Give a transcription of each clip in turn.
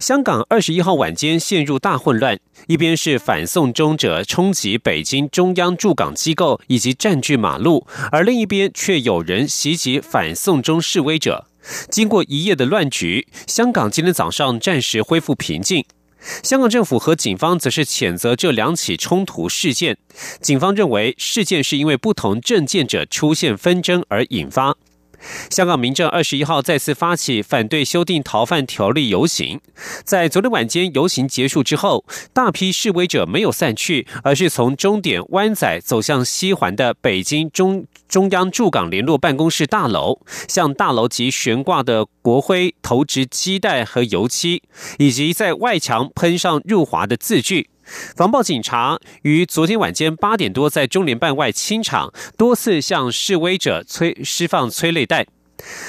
香港二十一号晚间陷入大混乱，一边是反送中者冲击北京中央驻港机构以及占据马路，而另一边却有人袭击反送中示威者。经过一夜的乱局，香港今天早上暂时恢复平静。香港政府和警方则是谴责这两起冲突事件。警方认为事件是因为不同政见者出现纷争而引发。香港民政二十一号再次发起反对修订逃犯条例游行，在昨天晚间游行结束之后，大批示威者没有散去，而是从终点湾仔走向西环的北京中中央驻港联络办公室大楼，向大楼及悬挂的国徽投掷鸡蛋和油漆，以及在外墙喷上入华的字句。防暴警察于昨天晚间八点多在中联办外清场，多次向示威者催释放催泪弹。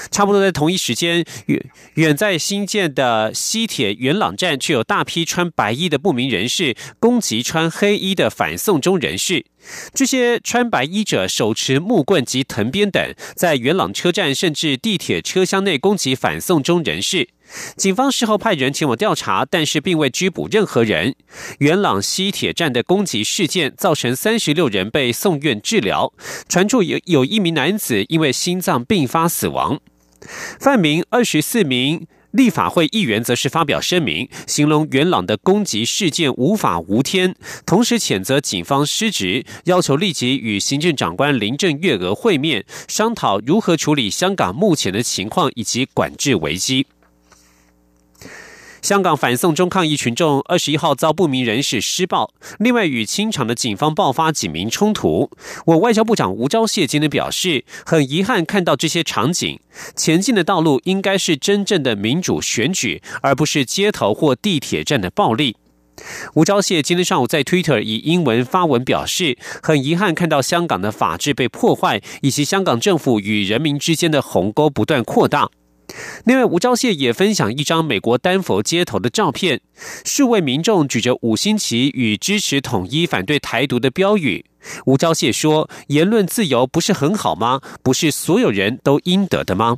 差不多在同一时间，远远在新建的西铁元朗站，却有大批穿白衣的不明人士攻击穿黑衣的反送中人士。这些穿白衣者手持木棍及藤鞭等，在元朗车站甚至地铁车厢内攻击反送中人士。警方事后派人前往调查，但是并未拘捕任何人。元朗西铁站的攻击事件造成三十六人被送院治疗，传出有有一名男子因为心脏病发死亡。范明二十四名立法会议员则是发表声明，形容元朗的攻击事件无法无天，同时谴责警方失职，要求立即与行政长官林郑月娥会面，商讨如何处理香港目前的情况以及管制危机。香港反送中抗议群众二十一号遭不明人士施暴，另外与清场的警方爆发警民冲突。我外交部长吴钊燮今天表示，很遗憾看到这些场景。前进的道路应该是真正的民主选举，而不是街头或地铁站的暴力。吴钊燮今天上午在 Twitter 以英文发文表示，很遗憾看到香港的法治被破坏，以及香港政府与人民之间的鸿沟不断扩大。另外，吴钊燮也分享一张美国丹佛街头的照片，数位民众举着五星旗与支持统一、反对台独的标语。吴钊燮说：“言论自由不是很好吗？不是所有人都应得的吗？”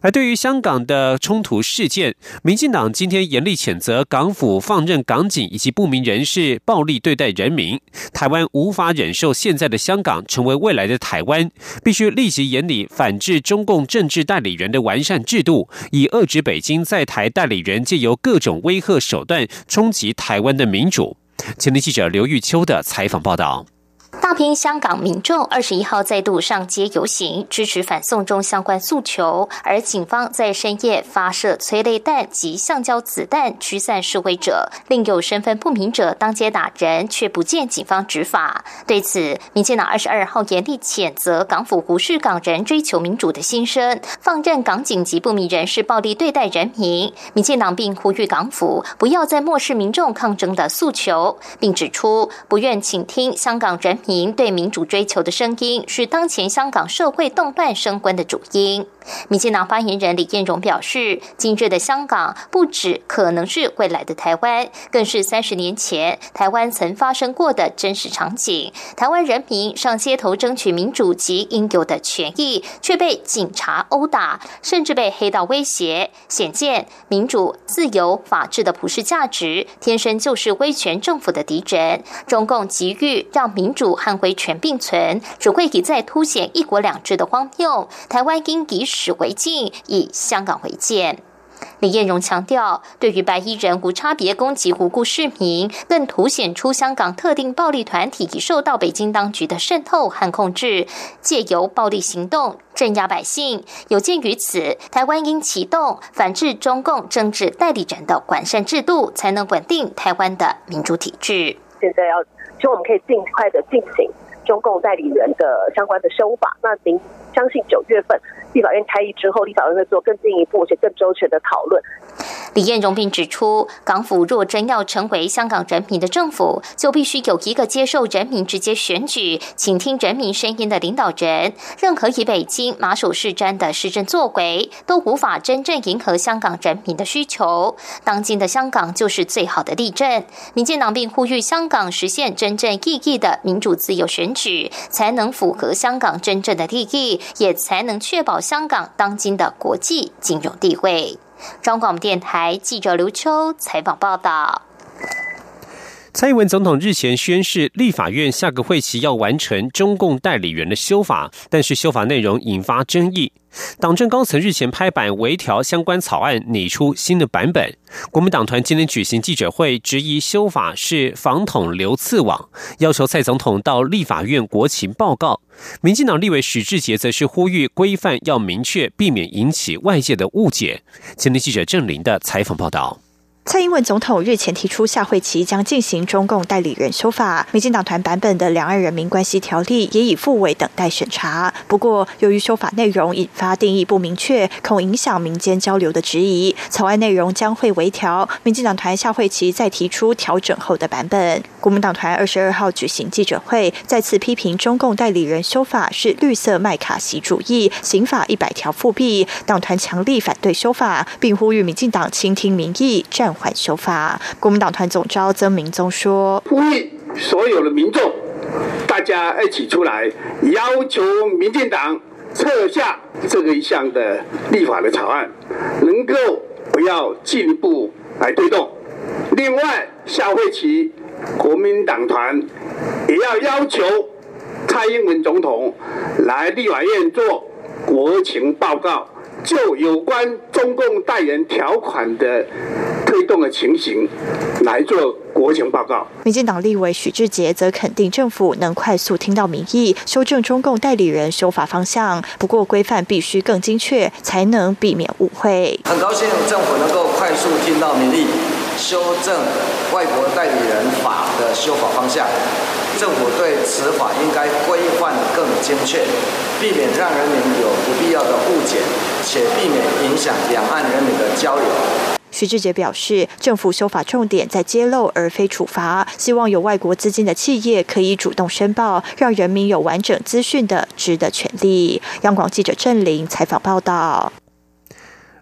而对于香港的冲突事件，民进党今天严厉谴责港府放任港警以及不明人士暴力对待人民。台湾无法忍受现在的香港成为未来的台湾，必须立即严厉反制中共政治代理人的完善制度，以遏制北京在台代理人借由各种威吓手段冲击台湾的民主。前天记者刘玉秋的采访报道。大批香港民众二十一号再度上街游行，支持反送中相关诉求，而警方在深夜发射催泪弹及橡胶子弹驱散示威者，另有身份不明者当街打人，却不见警方执法。对此，民进党二十二号严厉谴责港府无视港人追求民主的心声，放任港警及不明人士暴力对待人民。民进党并呼吁港府不要再漠视民众抗争的诉求，并指出不愿倾听香港人。民对民主追求的声音，是当前香港社会动乱升温的主因。民进党发言人李彦荣表示，今日的香港不止可能是未来的台湾，更是三十年前台湾曾发生过的真实场景。台湾人民上街头争取民主及应有的权益，却被警察殴打，甚至被黑道威胁。显见民主、自由、法治的普世价值，天生就是威权政府的敌人。中共急于让民主和威权并存，只会一再凸显一国两制的荒谬。台湾应以。史为镜，以香港为鉴。李彦荣强调，对于白衣人无差别攻击无辜市民，更凸显出香港特定暴力团体已受到北京当局的渗透和控制，借由暴力行动镇压百姓。有鉴于此，台湾应启动反制中共政治代理人的完善制度，才能稳定台湾的民主体制。现在要，希望我们可以尽快的进行。中共代理人的相关的修法，那您相信九月份立法院开议之后，立法院会做更进一步且更周全的讨论。李彦荣并指出，港府若真要成为香港人民的政府，就必须有一个接受人民直接选举、倾听人民声音的领导人。任何以北京马首是瞻的施政作为，都无法真正迎合香港人民的需求。当今的香港就是最好的例证。民进党并呼吁香港实现真正意义的民主自由选举，才能符合香港真正的利益，也才能确保香港当今的国际金融地位。中广电台记者刘秋采访报道。蔡英文总统日前宣誓，立法院下个会期要完成中共代理人的修法，但是修法内容引发争议。党政高层日前拍板微调相关草案，拟出新的版本。国民党团今天举行记者会，质疑修法是防统流刺网，要求蔡总统到立法院国情报告。民进党立委许志杰则是呼吁规范要明确，避免引起外界的误解。今天记者郑林的采访报道。蔡英文总统日前提出，下会期将进行中共代理人修法。民进党团版本的《两岸人民关系条例》也已复委等待审查。不过，由于修法内容引发定义不明确，恐影响民间交流的质疑，草案内容将会微调。民进党团下会期再提出调整后的版本。国民党团二十二号举行记者会，再次批评中共代理人修法是绿色麦卡锡主义，刑法一百条复辟。党团强力反对修法，并呼吁民进党倾听民意，暂缓修法。国民党团总召曾明宗说：“呼吁所有的民众，大家一起出来，要求民进党撤下这个一项的立法的草案，能够不要进一步来推动。另外，下会期国民党团也要要求蔡英文总统来立法院做国情报告。”就有关中共代言条款的动的情形来做国情报告。民进党立委许志杰则肯定政府能快速听到民意，修正中共代理人修法方向。不过规范必须更精确，才能避免误会。很高兴政府能够快速听到民意，修正外国代理人法的修法方向。政府对此法应该规范更精确，避免让人民有不必要的误解，且避免影响两岸人民的交流。徐志杰表示，政府修法重点在揭露而非处罚，希望有外国资金的企业可以主动申报，让人民有完整资讯的知的权利。央广记者郑玲采访报道。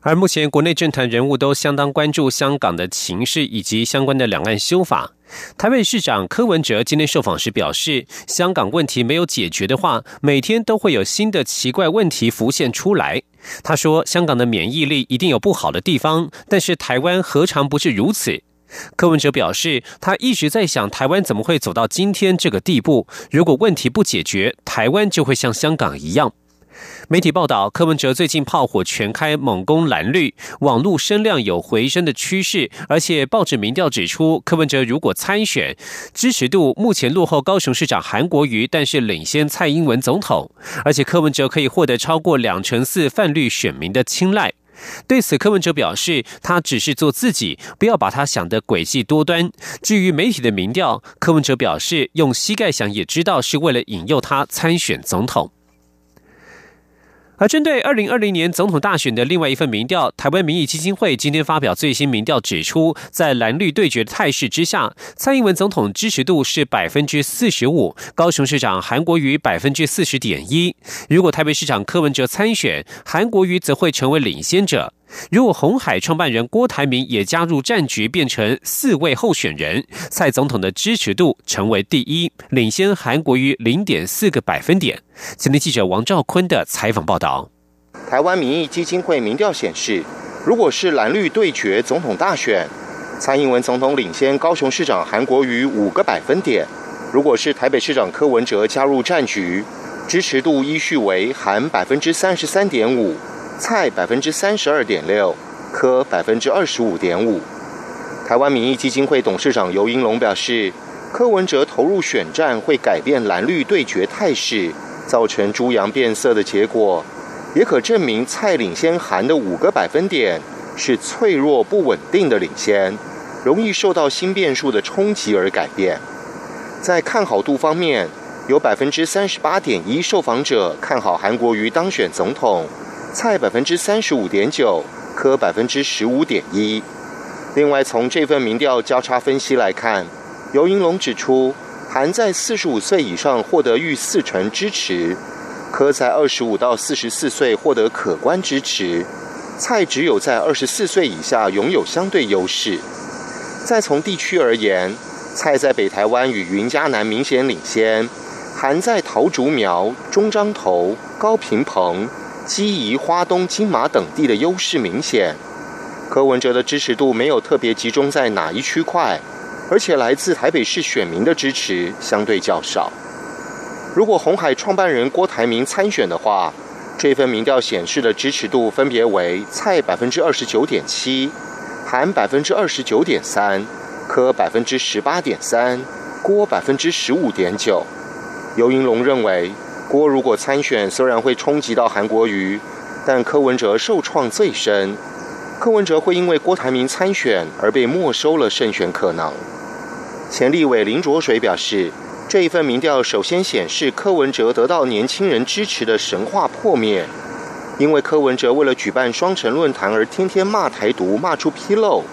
而目前国内政坛人物都相当关注香港的情势以及相关的两岸修法。台北市长柯文哲今天受访时表示，香港问题没有解决的话，每天都会有新的奇怪问题浮现出来。他说，香港的免疫力一定有不好的地方，但是台湾何尝不是如此？柯文哲表示，他一直在想，台湾怎么会走到今天这个地步？如果问题不解决，台湾就会像香港一样。媒体报道，柯文哲最近炮火全开，猛攻蓝绿，网络声量有回升的趋势。而且报纸民调指出，柯文哲如果参选，支持度目前落后高雄市长韩国瑜，但是领先蔡英文总统。而且柯文哲可以获得超过两成四泛绿选民的青睐。对此，柯文哲表示，他只是做自己，不要把他想的诡计多端。至于媒体的民调，柯文哲表示，用膝盖想也知道是为了引诱他参选总统。而针对二零二零年总统大选的另外一份民调，台湾民意基金会今天发表最新民调，指出，在蓝绿对决的态势之下，蔡英文总统支持度是百分之四十五，高雄市长韩国瑜百分之四十点一。如果台北市长柯文哲参选，韩国瑜则会成为领先者。如果红海创办人郭台铭也加入战局，变成四位候选人，蔡总统的支持度成为第一，领先韩国瑜零点四个百分点。今天记者王兆坤的采访报道。台湾民意基金会民调显示，如果是蓝绿对决总统大选，蔡英文总统领先高雄市长韩国瑜五个百分点；如果是台北市长柯文哲加入战局，支持度依序为韩百分之三十三点五。蔡百分之三十二点六，柯百分之二十五点五。台湾民意基金会董事长尤英龙表示，柯文哲投入选战会改变蓝绿对决态势，造成猪羊变色的结果，也可证明蔡领先韩的五个百分点是脆弱不稳定的领先，容易受到新变数的冲击而改变。在看好度方面，有百分之三十八点一受访者看好韩国瑜当选总统。蔡百分之三十五点九，柯百分之十五点一，另外，从这份民调交叉分析来看，尤银龙指出，韩在四十五岁以上获得逾四成支持，柯在二十五到四十四岁获得可观支持，蔡只有在二十四岁以下拥有相对优势。再从地区而言，蔡在北台湾与云嘉南明显领先，韩在桃竹苗、中彰投、高平澎、基宜、花东、金马等地的优势明显。柯文哲的支持度没有特别集中在哪一区块，而且来自台北市选民的支持相对较少。如果红海创办人郭台铭参选的话，这份民调显示的支持度分别为蔡百分之二十九点七，韩百分之二十九点三，柯百分之十八点三，郭百分之十五点九。尤云龙认为，郭如果参选，虽然会冲击到韩国瑜，但柯文哲受创最深。柯文哲会因为郭台铭参选而被没收了胜选可能。前立委林卓水表示，这一份民调首先显示柯文哲得到年轻人支持的神话破灭，因为柯文哲为了举办双城论坛而天天骂台独，骂出纰漏，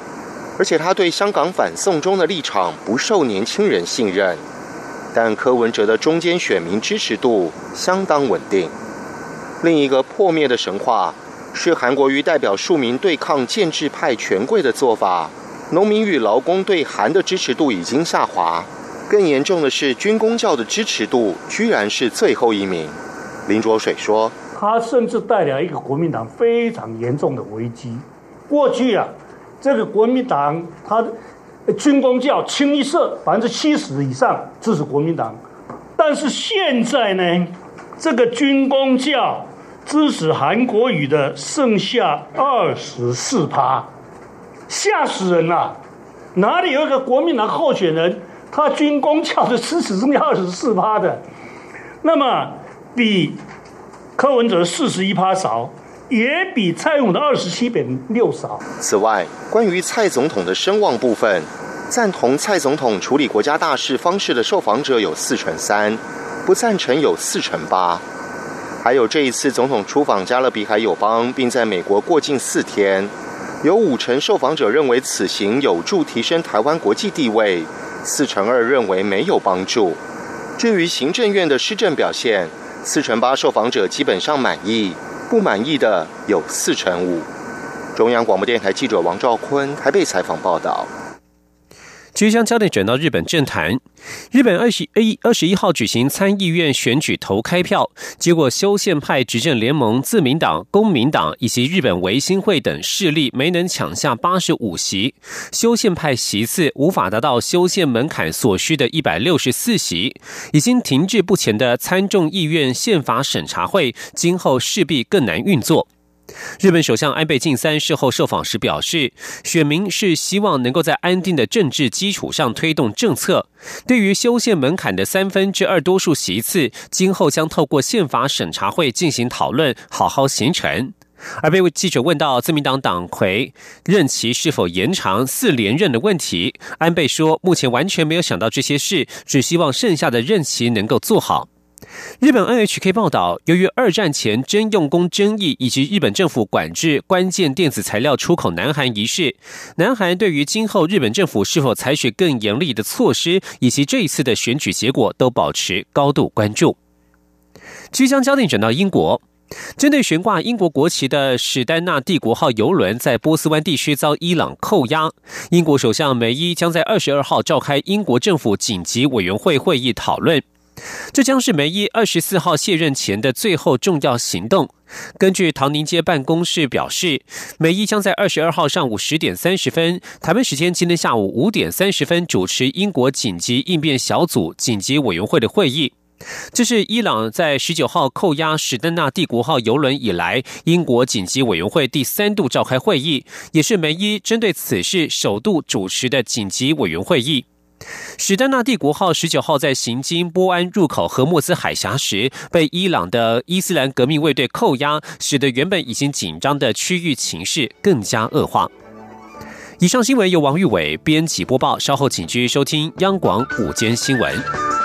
而且他对香港反送中的立场不受年轻人信任。但柯文哲的中间选民支持度相当稳定。另一个破灭的神话。是韩国瑜代表庶民对抗建制派权贵的做法，农民与劳工对韩的支持度已经下滑。更严重的是，军工教的支持度居然是最后一名。林卓水说：“他甚至带来一个国民党非常严重的危机。过去啊，这个国民党他军工教清一色百分之七十以上支持国民党，但是现在呢，这个军工教。”支持韩国语的剩下二十四趴，吓死人了！哪里有一个国民党候选人，他军工教的支持剩下二十四趴的？那么比柯文哲四十一趴少，也比蔡勇的二十七点六少。此外，关于蔡总统的声望部分，赞同蔡总统处理国家大事方式的受访者有四成三，不赞成有四成八。还有这一次总统出访加勒比海友邦，并在美国过境四天，有五成受访者认为此行有助提升台湾国际地位，四成二认为没有帮助。至于行政院的施政表现，四成八受访者基本上满意，不满意的有四成五。中央广播电台记者王兆坤还被采访报道。即将焦点转到日本政坛，日本二十一二十一号举行参议院选举投开票，结果修宪派执政联盟自民党、公民党以及日本维新会等势力没能抢下八十五席，修宪派席次无法达到修宪门槛所需的一百六十四席，已经停滞不前的参众议院宪法审查会，今后势必更难运作。日本首相安倍晋三事后受访时表示，选民是希望能够在安定的政治基础上推动政策。对于修宪门槛的三分之二多数席次，今后将透过宪法审查会进行讨论，好好形成。而被记者问到自民党党魁任期是否延长四连任的问题，安倍说，目前完全没有想到这些事，只希望剩下的任期能够做好。日本 NHK 报道，由于二战前征用工争议以及日本政府管制关键电子材料出口南韩一事，南韩对于今后日本政府是否采取更严厉的措施，以及这一次的选举结果，都保持高度关注。即将焦点转到英国，针对悬挂英国国旗的史丹纳帝国号邮轮在波斯湾地区遭伊朗扣押，英国首相梅伊将在二十二号召开英国政府紧急委员会会议讨论。这将是梅伊二十四号卸任前的最后重要行动。根据唐宁街办公室表示，梅伊将在二十二号上午十点三十分（台湾时间今天下午五点三十分）主持英国紧急应变小组紧急委员会的会议。这是伊朗在十九号扣押史丹纳帝国号邮轮以来，英国紧急委员会第三度召开会议，也是梅伊针对此事首度主持的紧急委员会议。史丹纳帝国号十九号在行经波安入口和莫斯海峡时，被伊朗的伊斯兰革命卫队扣押，使得原本已经紧张的区域情势更加恶化。以上新闻由王玉伟编辑播报，稍后请继续收听央广午间新闻。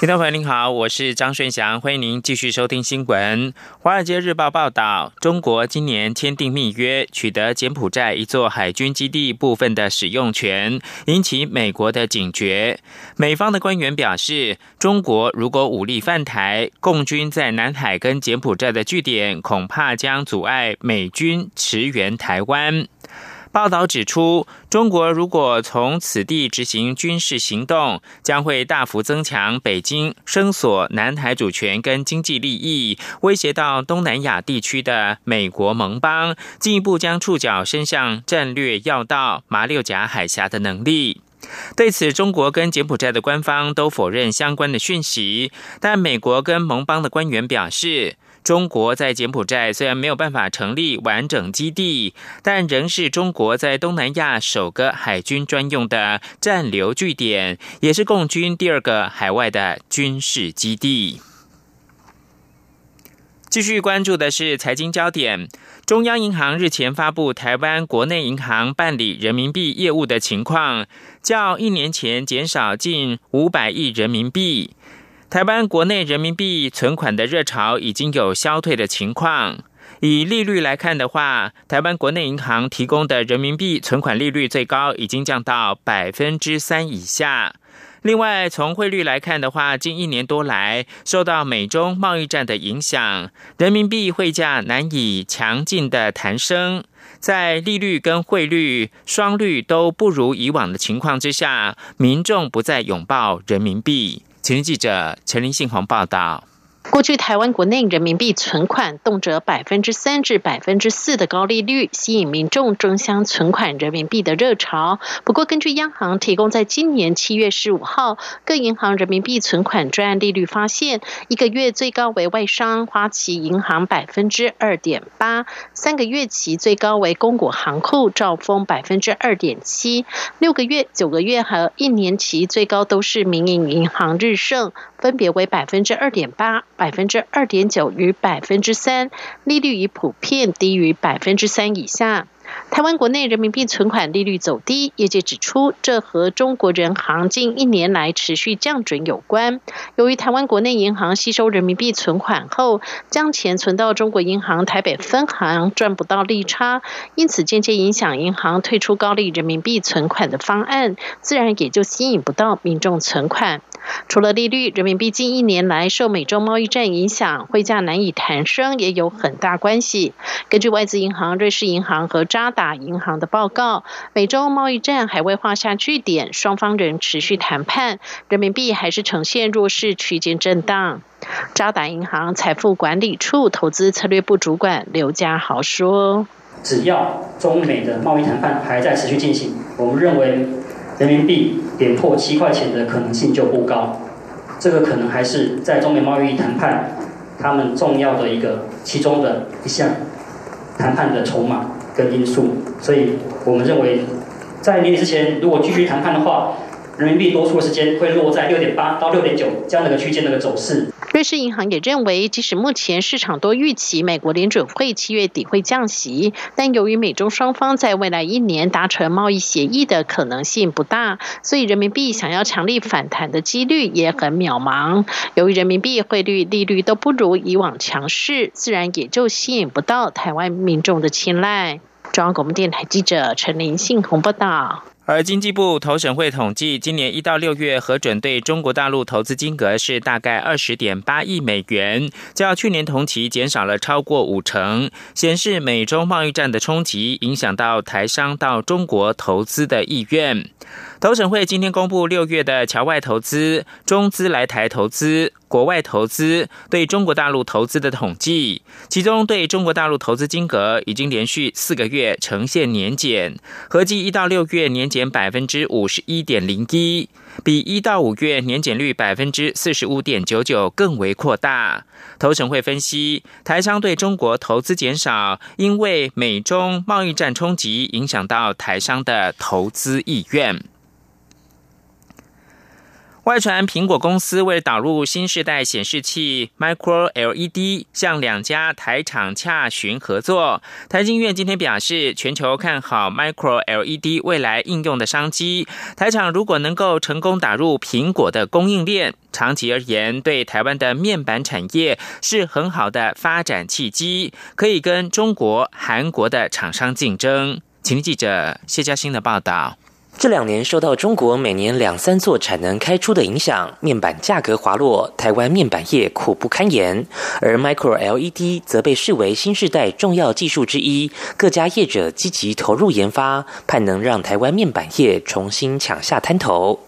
听众朋友您好，我是张顺祥，欢迎您继续收听新闻。华尔街日报报道，中国今年签订密约，取得柬埔寨一座海军基地部分的使用权，引起美国的警觉。美方的官员表示，中国如果武力犯台，共军在南海跟柬埔寨的据点，恐怕将阻碍美军驰援台湾。报道指出，中国如果从此地执行军事行动，将会大幅增强北京声索南海主权跟经济利益，威胁到东南亚地区的美国盟邦，进一步将触角伸向战略要道马六甲海峡的能力。对此，中国跟柬埔寨的官方都否认相关的讯息，但美国跟盟邦的官员表示。中国在柬埔寨虽然没有办法成立完整基地，但仍是中国在东南亚首个海军专用的战留据点，也是共军第二个海外的军事基地。继续关注的是财经焦点，中央银行日前发布台湾国内银行办理人民币业务的情况，较一年前减少近五百亿人民币。台湾国内人民币存款的热潮已经有消退的情况。以利率来看的话，台湾国内银行提供的人民币存款利率最高已经降到百分之三以下。另外，从汇率来看的话，近一年多来受到美中贸易战的影响，人民币汇价难以强劲的弹升。在利率跟汇率双率都不如以往的情况之下，民众不再拥抱人民币。前记者陈林信宏报道。过去台湾国内人民币存款动辄百分之三至百分之四的高利率，吸引民众争相存款人民币的热潮。不过，根据央行提供在今年七月十五号各银行人民币存款专案利率发现，一个月最高为外商花旗银行百分之二点八，三个月期最高为公股行库兆丰百分之二点七，六个月、九个月和一年期最高都是民营银行日盛，分别为百分之二点八。百分之二点九与百分之三，利率已普遍低于百分之三以下。台湾国内人民币存款利率走低，业界指出，这和中国人行近一年来持续降准有关。由于台湾国内银行吸收人民币存款后，将钱存到中国银行台北分行赚不到利差，因此间接影响银行退出高利人民币存款的方案，自然也就吸引不到民众存款。除了利率，人民币近一年来受美中贸易战影响，汇价难以弹升，也有很大关系。根据外资银行、瑞士银行和渣打银行的报告，美洲贸易战还未画下句点，双方仍持续谈判，人民币还是呈现弱势区间震荡。渣打银行财富管理处投资策略部主管刘家豪说：“只要中美的贸易谈判还在持续进行，我们认为。”人民币跌破七块钱的可能性就不高，这个可能还是在中美贸易谈判他们重要的一个其中的一项谈判的筹码跟因素，所以我们认为在年底之前如果继续谈判的话。人民币多出的时间会落在六点八到六点九这样的一个区间的一个走势。瑞士银行也认为，即使目前市场都预期美国联准会七月底会降息，但由于美中双方在未来一年达成贸易协议的可能性不大，所以人民币想要强力反弹的几率也很渺茫。由于人民币汇率、利率都不如以往强势，自然也就吸引不到台湾民众的青睐。中央广播电台记者陈林信宏报道。而经济部投审会统计，今年一到六月核准对中国大陆投资金额是大概二十点八亿美元，较去年同期减少了超过五成，显示美中贸易战的冲击影响到台商到中国投资的意愿。投审会今天公布六月的侨外投资、中资来台投资、国外投资对中国大陆投资的统计，其中对中国大陆投资金额已经连续四个月呈现年减，合计一到六月年减百分之五十一点零一，比一到五月年减率百分之四十五点九九更为扩大。投审会分析，台商对中国投资减少，因为美中贸易战冲击影响到台商的投资意愿。外传苹果公司为导入新世代显示器 Micro LED，向两家台厂洽询合作。台经院今天表示，全球看好 Micro LED 未来应用的商机。台厂如果能够成功打入苹果的供应链，长期而言对台湾的面板产业是很好的发展契机，可以跟中国、韩国的厂商竞争。请听记者谢嘉欣的报道。这两年受到中国每年两三座产能开出的影响，面板价格滑落，台湾面板业苦不堪言。而 Micro LED 则被视为新时代重要技术之一，各家业者积极投入研发，盼能让台湾面板业重新抢下滩头。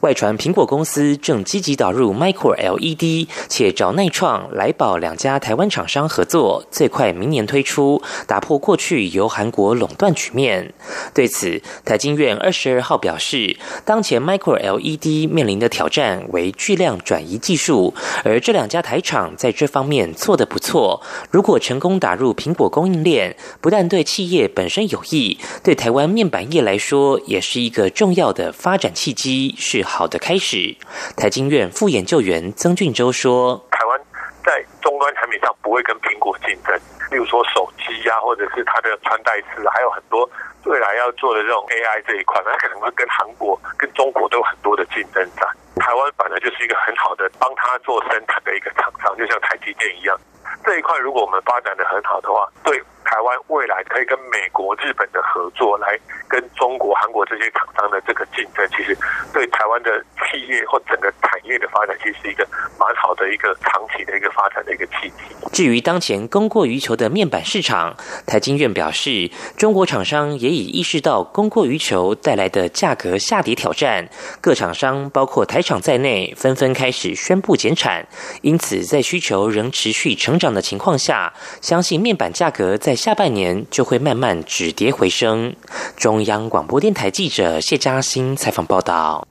外传苹果公司正积极导入 Micro LED，且找内创、来宝两家台湾厂商合作，最快明年推出，打破过去由韩国垄断局面。对此，台经院二十二。号表示，当前 Micro LED 面临的挑战为巨量转移技术，而这两家台厂在这方面做得不错。如果成功打入苹果供应链，不但对企业本身有益，对台湾面板业来说也是一个重要的发展契机，是好的开始。台经院副研究员曾俊洲说：“台湾在终端产品上不会跟苹果竞争，例如说手机呀，或者是它的穿戴式，还有很多。”未来要做的这种 AI 这一块，它可能会跟韩国、跟中国都有很多的竞争战。台湾本来就是一个很好的帮他做生产的一个厂商，就像台积电一样。这一块如果我们发展的很好的话，对。台湾未来可以跟美国、日本的合作，来跟中国、韩国这些厂商的这个竞争，其实对台湾的企业或整个产业的发展，其实是一个蛮好的一个长期的一个发展的一个契机。至于当前供过于求的面板市场，台经院表示，中国厂商也已意识到供过于求带来的价格下跌挑战，各厂商包括台厂在内，纷纷开始宣布减产。因此，在需求仍持续成长的情况下，相信面板价格在下半年就会慢慢止跌回升。中央广播电台记者谢嘉欣采访报道。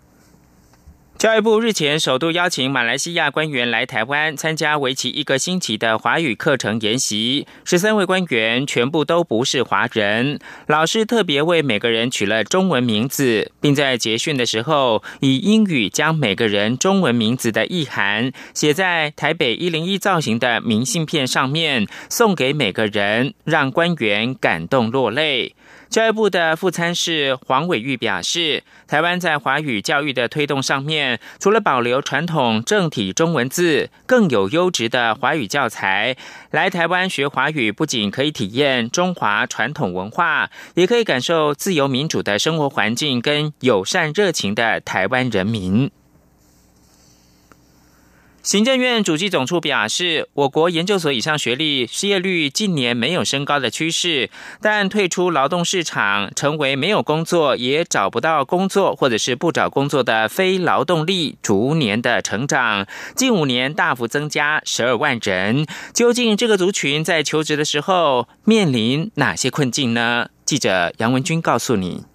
教育部日前首度邀请马来西亚官员来台湾参加为期一个星期的华语课程研习，十三位官员全部都不是华人，老师特别为每个人取了中文名字，并在结训的时候以英语将每个人中文名字的意涵写在台北一零一造型的明信片上面，送给每个人，让官员感动落泪。教育部的副参事黄伟玉表示，台湾在华语教育的推动上面，除了保留传统正体中文字，更有优质的华语教材。来台湾学华语，不仅可以体验中华传统文化，也可以感受自由民主的生活环境跟友善热情的台湾人民。行政院主计总处表示，我国研究所以上学历失业率近年没有升高的趋势，但退出劳动市场，成为没有工作也找不到工作，或者是不找工作的非劳动力逐年的成长，近五年大幅增加十二万人。究竟这个族群在求职的时候面临哪些困境呢？记者杨文军告诉你。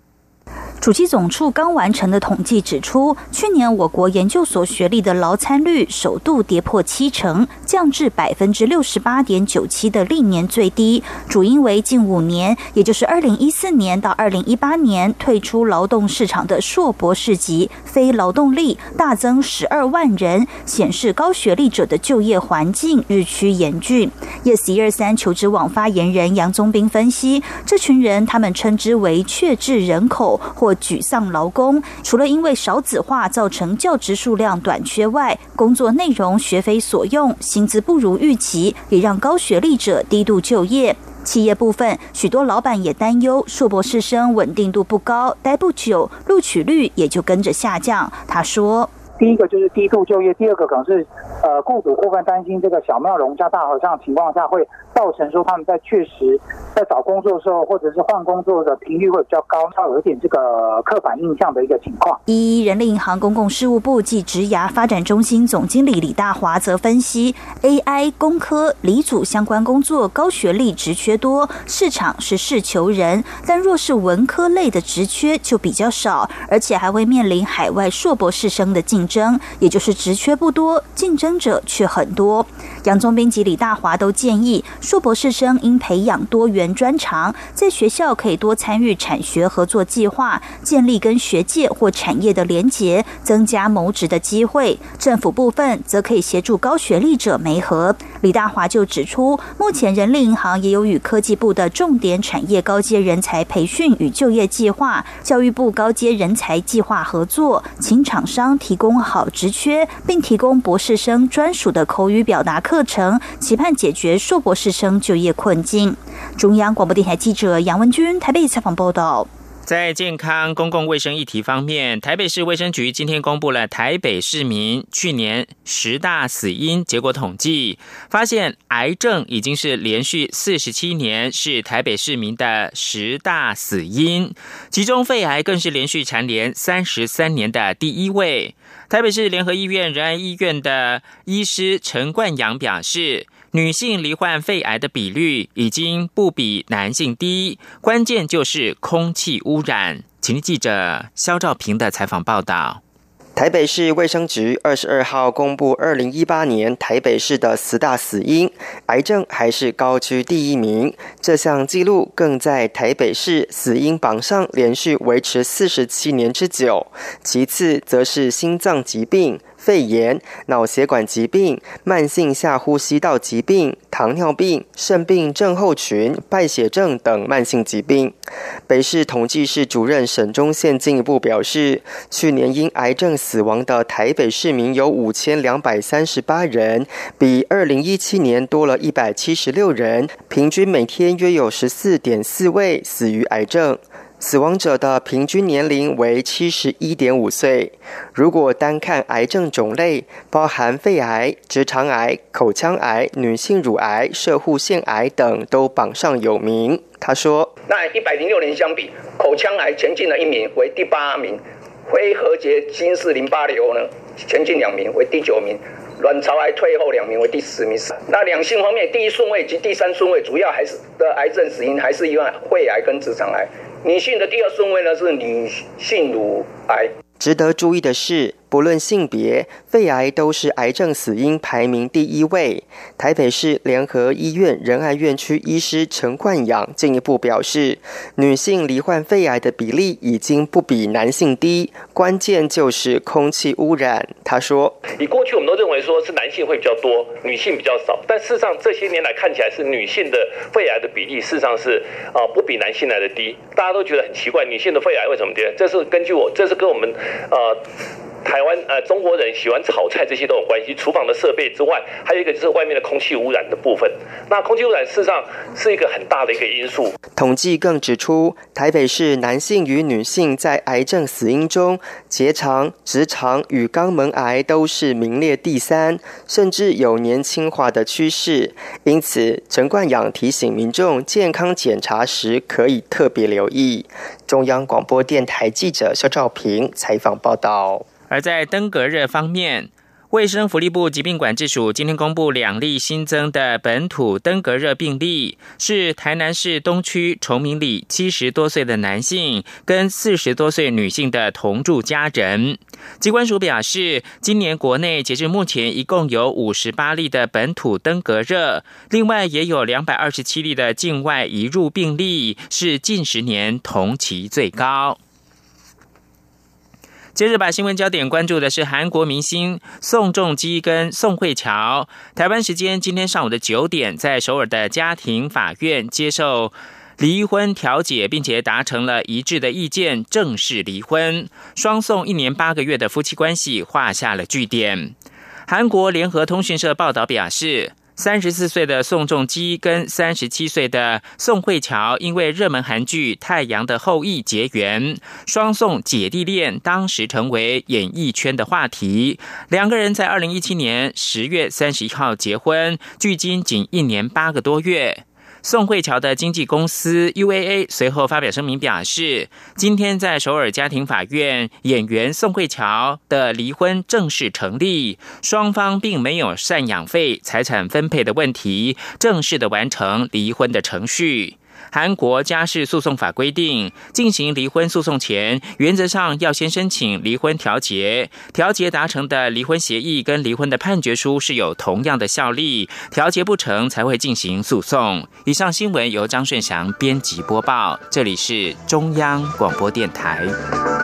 主机总处刚完成的统计指出，去年我国研究所学历的劳参率首度跌破七成，降至百分之六十八点九七的历年最低。主因为近五年，也就是二零一四年到二零一八年退出劳动市场的硕博士级非劳动力大增十二万人，显示高学历者的就业环境日趋严峻。Yes 一二三求职网发言人杨宗斌分析，这群人他们称之为确制人口或。沮丧劳工，除了因为少子化造成教职数量短缺外，工作内容学非所用，薪资不如预期，也让高学历者低度就业。企业部分，许多老板也担忧硕博士生稳定度不高，待不久，录取率也就跟着下降。他说：“第一个就是低度就业，第二个可能是呃，雇主过分担心这个小庙容加大和尚情况下会。”造成说他们在确实在找工作的时候，或者是换工作的频率会比较高，它有一点这个刻板印象的一个情况。一人力银行公共事务部暨职涯发展中心总经理李大华则分析，AI、工科、理组相关工作高学历职缺多，市场是事求人，但若是文科类的职缺就比较少，而且还会面临海外硕博士生的竞争，也就是职缺不多，竞争者却很多。杨宗斌及李大华都建议。硕博士生应培养多元专长，在学校可以多参与产学合作计划，建立跟学界或产业的连结，增加谋职的机会。政府部分则可以协助高学历者媒合。李大华就指出，目前人力银行也有与科技部的重点产业高阶人才培训与就业计划、教育部高阶人才计划合作，请厂商提供好职缺，并提供博士生专属的口语表达课程，期盼解决硕博士生就业困境。中央广播电台记者杨文君台北采访报道。在健康公共卫生议题方面，台北市卫生局今天公布了台北市民去年十大死因结果统计，发现癌症已经是连续四十七年是台北市民的十大死因，其中肺癌更是连续蝉联三十三年的第一位。台北市联合医院仁爱医院的医师陈冠阳表示。女性罹患肺癌的比率已经不比男性低，关键就是空气污染。请记者肖兆平的采访报道。台北市卫生局二十二号公布二零一八年台北市的十大死因，癌症还是高居第一名。这项纪录更在台北市死因榜上连续维持四十七年之久。其次则是心脏疾病。肺炎、脑血管疾病、慢性下呼吸道疾病、糖尿病、肾病症候群、败血症等慢性疾病。北市统计室主任沈忠宪进一步表示，去年因癌症死亡的台北市民有五千两百三十八人，比二零一七年多了一百七十六人，平均每天约有十四点四位死于癌症。死亡者的平均年龄为七十一点五岁。如果单看癌症种类，包含肺癌、直肠癌、口腔癌、女性乳癌、射护腺癌等，都榜上有名。他说：“那一百零六年相比，口腔癌前进了一名，为第八名；非核结晶式淋巴瘤呢，前进两名，为第九名；卵巢癌退后两名，为第十名。那两性方面，第一顺位及第三顺位，主要还是的癌症死因还是因为肺癌跟直肠癌。”女性的第二顺位呢是女性乳癌。值得注意的是。不论性别，肺癌都是癌症死因排名第一位。台北市联合医院仁爱院区医师陈冠阳进一步表示，女性罹患肺癌的比例已经不比男性低，关键就是空气污染。他说：“以过去我们都认为说是男性会比较多，女性比较少，但事实上这些年来看起来是女性的肺癌的比例事实上是啊不比男性来的低。大家都觉得很奇怪，女性的肺癌为什么低？这是根据我，这是跟我们呃。”台湾呃，中国人喜欢炒菜，这些都有关系。厨房的设备之外，还有一个就是外面的空气污染的部分。那空气污染事实上是一个很大的一个因素。统计更指出，台北市男性与女性在癌症死因中，结肠、直肠与肛门癌都是名列第三，甚至有年轻化的趋势。因此，陈冠阳提醒民众，健康检查时可以特别留意。中央广播电台记者肖兆平采访报道。而在登革热方面，卫生福利部疾病管制署今天公布两例新增的本土登革热病例，是台南市东区崇明里七十多岁的男性跟四十多岁女性的同住家人。机关署表示，今年国内截至目前一共有五十八例的本土登革热，另外也有两百二十七例的境外移入病例，是近十年同期最高。接着把新闻焦点关注的是韩国明星宋仲基跟宋慧乔。台湾时间今天上午的九点，在首尔的家庭法院接受离婚调解，并且达成了一致的意见，正式离婚。双宋一年八个月的夫妻关系画下了句点。韩国联合通讯社报道表示。三十四岁的宋仲基跟三十七岁的宋慧乔，因为热门韩剧《太阳的后裔》结缘，双宋姐弟恋当时成为演艺圈的话题。两个人在二零一七年十月三十一号结婚，距今仅一年八个多月。宋慧乔的经纪公司 UAA 随后发表声明表示，今天在首尔家庭法院，演员宋慧乔的离婚正式成立，双方并没有赡养费、财产分配的问题，正式的完成离婚的程序。韩国家事诉讼法规定，进行离婚诉讼前，原则上要先申请离婚调解，调解达成的离婚协议跟离婚的判决书是有同样的效力，调解不成才会进行诉讼。以上新闻由张顺祥编辑播报，这里是中央广播电台。